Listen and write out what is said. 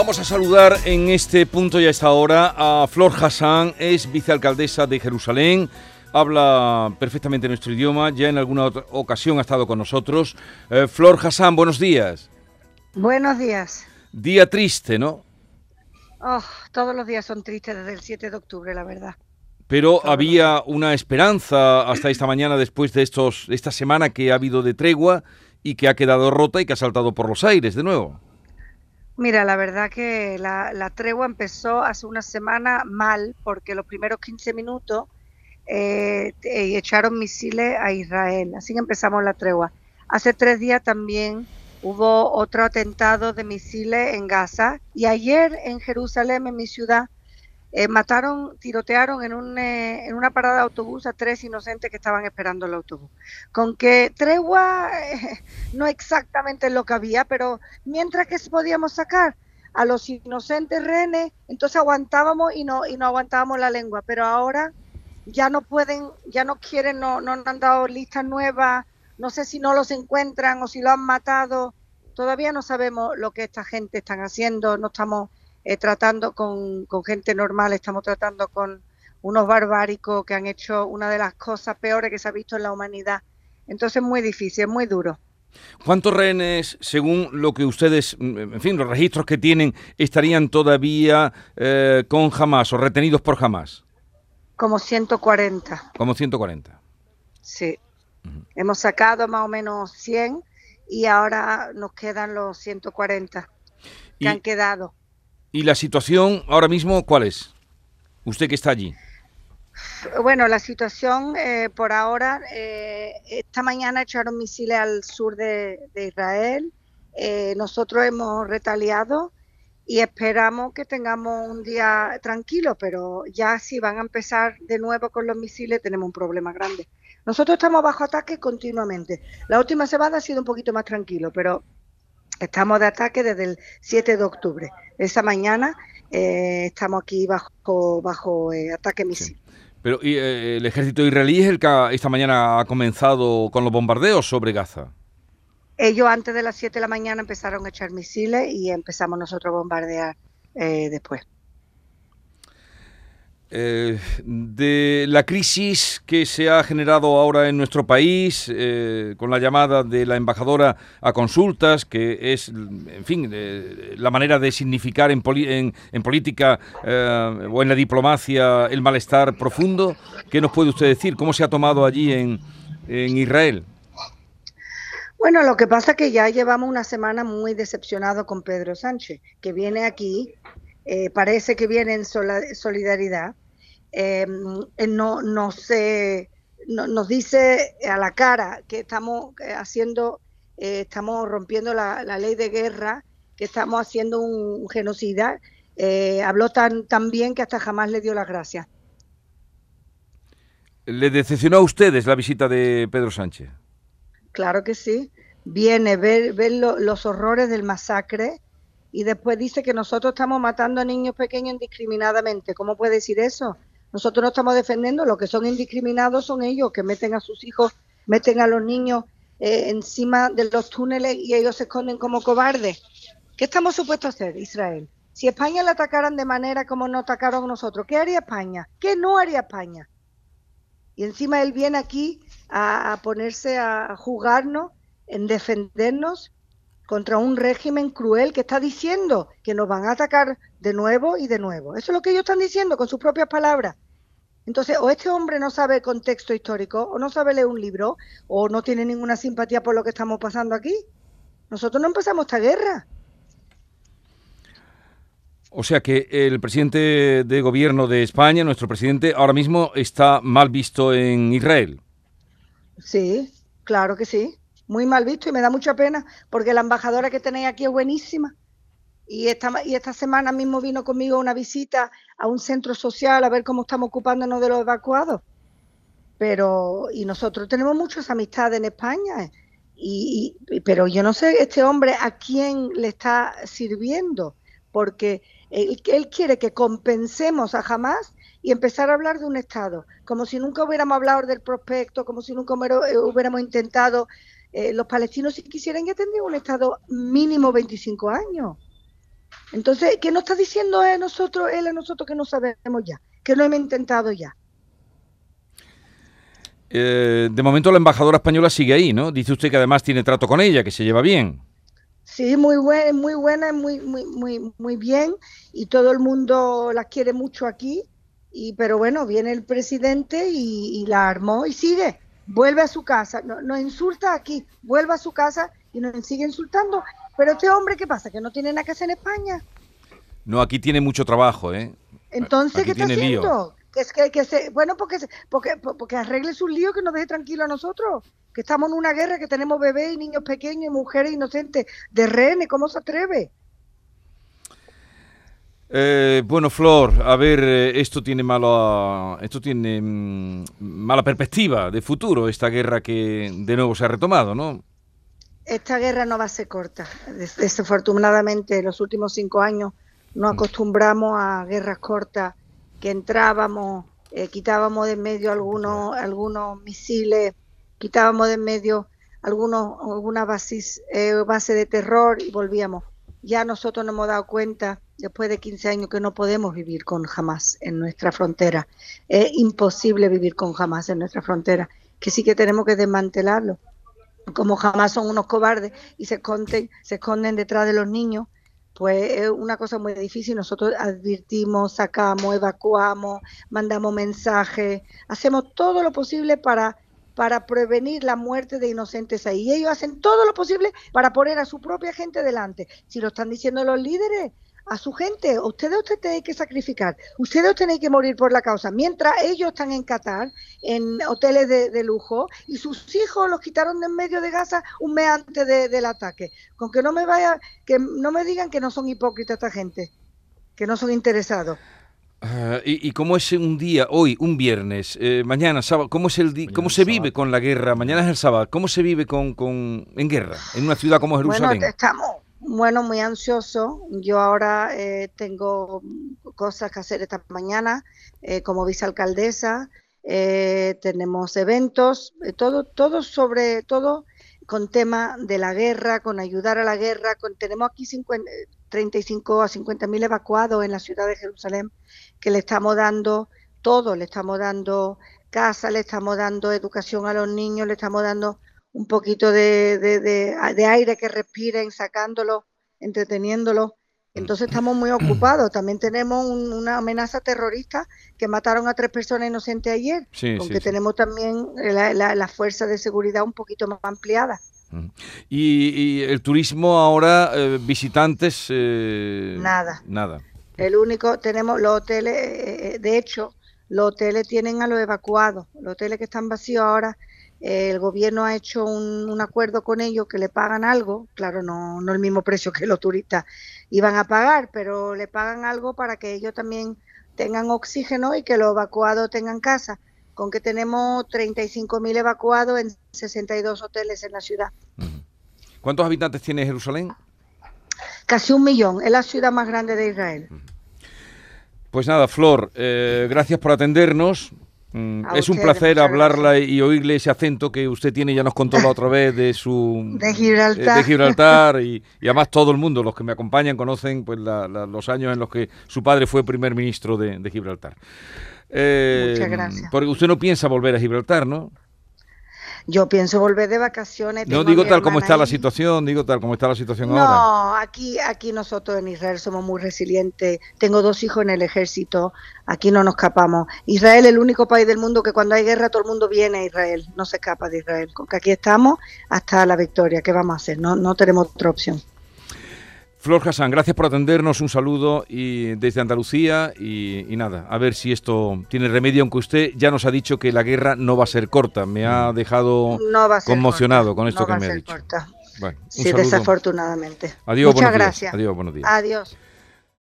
Vamos a saludar en este punto y a esta hora a Flor Hassan, es vicealcaldesa de Jerusalén, habla perfectamente nuestro idioma, ya en alguna otra ocasión ha estado con nosotros. Eh, Flor Hassan, buenos días. Buenos días. Día triste, ¿no? Oh, todos los días son tristes desde el 7 de octubre, la verdad. Pero había una esperanza hasta esta mañana después de estos, esta semana que ha habido de tregua y que ha quedado rota y que ha saltado por los aires de nuevo. Mira, la verdad que la, tregua empezó hace una semana mal, porque los primeros 15 minutos eh, echaron misiles a Israel. Así que empezamos la tregua. Hace tres días también hubo otro atentado de misiles en Gaza y ayer en Jerusalén, en mi ciudad, eh, mataron, tirotearon en, un, eh, en una parada de autobús a tres inocentes que estaban esperando el autobús. Con que tregua eh, no exactamente lo que había, pero mientras que podíamos sacar a los inocentes renes, entonces aguantábamos y no, y no aguantábamos la lengua. Pero ahora ya no pueden, ya no quieren, no, no han dado listas nuevas, no sé si no los encuentran o si lo han matado. Todavía no sabemos lo que esta gente están haciendo, no estamos eh, tratando con, gente normal, estamos tratando con unos barbáricos que han hecho una de las cosas peores que se ha visto en la humanidad. Entonces es muy difícil, es muy duro. ¿Cuántos rehenes, según lo que ustedes, mm, en fin, los registros que tienen, estarían todavía eh, con Hamas o retenidos por Hamas? Como 140. Como 140. Sí. Hemos sacado más o menos 100 y ahora nos quedan los 140 que han quedado. ¿Y la situación ahora mismo cuál es? Usted que está allí. Bueno, la situación eh, por ahora, eh, esta mañana echaron misiles al sur de, Israel. Eh, nosotros hemos retaliado y esperamos que tengamos un día tranquilo, pero ya si van a empezar de nuevo con los misiles tenemos un problema grande. Nosotros estamos bajo ataque continuamente. La última semana ha sido un poquito más tranquilo, pero Estamos de ataque desde el 7 de octubre. Esa mañana eh, estamos aquí bajo, bajo eh, ataque misil. Pero eh, el ejército israelí es el que esta mañana ha comenzado con los bombardeos sobre Gaza. Ellos antes de las 7 de la mañana empezaron a echar misiles y empezamos nosotros a bombardear después. Eh, de la crisis que se ha generado ahora en nuestro país, eh, con la llamada de la embajadora a consultas, que es, en fin, eh, la manera de significar en, en, política o en la diplomacia el malestar profundo. ¿Qué nos puede usted decir? ¿Cómo se ha tomado allí en, en Israel? Bueno, lo que pasa es que ya llevamos una semana muy decepcionados con Pedro Sánchez, que viene aquí parece que viene en solidaridad, eh, no, nos, nos dice a la cara que estamos eh, haciendo, eh, estamos rompiendo la, ley de guerra, que estamos haciendo un, genocida. Eh, habló tan, tan bien que hasta jamás le dio las gracias. ¿Le decepcionó a ustedes la visita de Pedro Sánchez? Claro que sí. Viene, ver, ver los horrores del masacre y después dice que nosotros estamos matando a niños pequeños indiscriminadamente. ¿Cómo puede decir eso? Nosotros no estamos defendiendo, lo que son indiscriminados son ellos que meten a sus hijos, meten a los niños eh, encima de los túneles y ellos se esconden como cobardes. ¿Qué estamos supuestos a hacer, Israel? Si España la atacaran de manera como nos atacaron nosotros, ¿qué haría España? ¿Qué no haría España? Y encima él viene aquí a, a ponerse a jugarnos, en defendernos contra un régimen cruel que está diciendo que nos van a atacar de nuevo y de nuevo. Eso es lo que ellos están diciendo con sus propias palabras. Entonces, o este hombre no sabe contexto histórico, o no sabe leer un libro, o no tiene ninguna simpatía por lo que estamos pasando aquí. Nosotros no empezamos esta guerra. O sea que el presidente de gobierno de España, nuestro presidente, ahora mismo está mal visto en Israel. Sí, claro que sí muy mal visto y me da mucha pena porque la embajadora que tenéis aquí es buenísima. Y esta, y esta semana mismo vino conmigo una visita a un centro social a ver cómo estamos ocupándonos de los evacuados. Pero, y nosotros tenemos muchas amistades en España, ¿eh? y, pero yo no sé este hombre a quién le está sirviendo, porque él, él quiere que compensemos a Hamas y empezar a hablar de un Estado, como si nunca hubiéramos hablado del prospecto, como si nunca hubiéramos intentado eh, los palestinos si quisieran ya tendrían un Estado mínimo 25 años. Entonces, ¿qué nos está diciendo él a nosotros, él a nosotros que no sabemos ya? Que lo hemos intentado ya. Eh, de momento la embajadora española sigue ahí, ¿no? Dice usted que además tiene trato con ella, que se lleva bien. Sí, muy buena, muy buena, muy, muy, muy, muy bien, y todo el mundo la quiere mucho aquí. Y, pero bueno, viene el presidente y, la armó y sigue, vuelve a su casa, nos no insulta aquí, vuelve a su casa y nos sigue insultando. Pero este hombre, ¿qué pasa? ¿Que no tiene nada que hacer en España? No, aquí tiene mucho trabajo, ¿eh? Entonces, ¿qué está haciendo? Que es que, que se, bueno, porque, porque, porque arregle su lío, que nos deje tranquilo a nosotros. Que estamos en una guerra, que tenemos bebés y niños pequeños y mujeres inocentes de rehenes. ¿Cómo se atreve? Eh, bueno, Flor, a ver, eh, esto tiene mala, esto tiene mm, mala perspectiva de futuro, esta guerra que de nuevo se ha retomado, ¿no? Esta guerra no va a ser corta. Desafortunadamente, en los últimos cinco años nos mm. acostumbramos a guerras cortas, que entrábamos, eh, quitábamos de en medio algunos, algunos misiles, quitábamos de en medio algunos, algunas bases, base de terror y volvíamos. Ya nosotros nos hemos dado cuenta después de 15 años que no podemos vivir con Hamas en nuestra frontera. Es imposible vivir con Hamas en nuestra frontera, que sí que tenemos que desmantelarlo. Como Hamas son unos cobardes y se esconden, se esconden detrás de los niños, pues es una cosa muy difícil. Nosotros advertimos, sacamos, evacuamos, mandamos mensajes, hacemos todo lo posible para para prevenir la muerte de inocentes ahí. Y ellos hacen todo lo posible para poner a su propia gente delante. Si lo están diciendo los líderes, a su gente, ustedes ustedes tienen que sacrificar, ustedes tenéis que morir por la causa, mientras ellos están en Qatar, en hoteles de, lujo, y sus hijos los quitaron de en medio de Gaza un mes antes del ataque. Con que no me vaya, que no me digan que no son hipócritas esta gente, que no son interesados. Ah, y, cómo es un día, hoy, un viernes, eh, mañana, sábado, cómo es el cómo se vive con la guerra, mañana es el sábado, cómo se vive con, con en guerra en una ciudad como Jerusalén? Bueno, estamos, bueno, muy ansioso. Yo ahora eh, tengo cosas que hacer esta mañana eh, como vicealcaldesa. Eh, tenemos eventos, todo, todo sobre todo con tema de la guerra, con ayudar a la guerra. Con, tenemos aquí 35 a 50 mil evacuados en la ciudad de Jerusalén que le estamos dando todo, le estamos dando casa, le estamos dando educación a los niños, le estamos dando un poquito de, de, aire que respiren, sacándolo, entreteniéndolo. Entonces estamos muy ocupados. También tenemos una amenaza terrorista que mataron a tres personas inocentes ayer, sí, aunque tenemos también la, la, fuerza de seguridad un poquito más ampliada. Y, el turismo ahora, eh, visitantes... Eh, nada. Nada. El único, tenemos los hoteles, eh, de hecho, los hoteles tienen a los evacuados. Los hoteles que están vacíos ahora el gobierno ha hecho un, acuerdo con ellos que le pagan algo, claro, no, no el mismo precio que los turistas iban a pagar, pero le pagan algo para que ellos también tengan oxígeno y que los evacuados tengan casa, con que tenemos 35.000 evacuados en 62 hoteles en la ciudad. ¿Cuántos habitantes tiene Jerusalén? Casi un millón, es la ciudad más grande de Israel. Pues nada, Flor, eh, gracias por atendernos. Mm, es un placer hablarla y oírle ese acento que usted tiene, ya nos contó la otra vez de su... de Gibraltar. De Gibraltar y, además todo el mundo, los que me acompañan, conocen pues los años en los que su padre fue primer ministro de, Gibraltar. Eh, Muchas gracias. Porque usted no piensa volver a Gibraltar, ¿no? Yo pienso volver de vacaciones. No digo tal como está la situación, digo tal como está la situación ahora. No, aquí, aquí nosotros en Israel somos muy resilientes. Tengo dos hijos en el ejército, aquí no nos escapamos. Israel es el único país del mundo que cuando hay guerra todo el mundo viene a Israel, no se escapa de Israel. Con que aquí estamos hasta la victoria, ¿qué vamos a hacer? No, no tenemos otra opción. Flor Hassan, gracias por atendernos, un saludo y desde Andalucía y, nada, a ver si esto tiene remedio, aunque usted ya nos ha dicho que la guerra no va a ser corta, me ha dejado conmocionado con esto que me ha dicho. Corta. Bueno, sí, desafortunadamente. Adiós, Muchas gracias. Adiós, buenos días. Adiós.